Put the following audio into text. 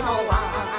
老王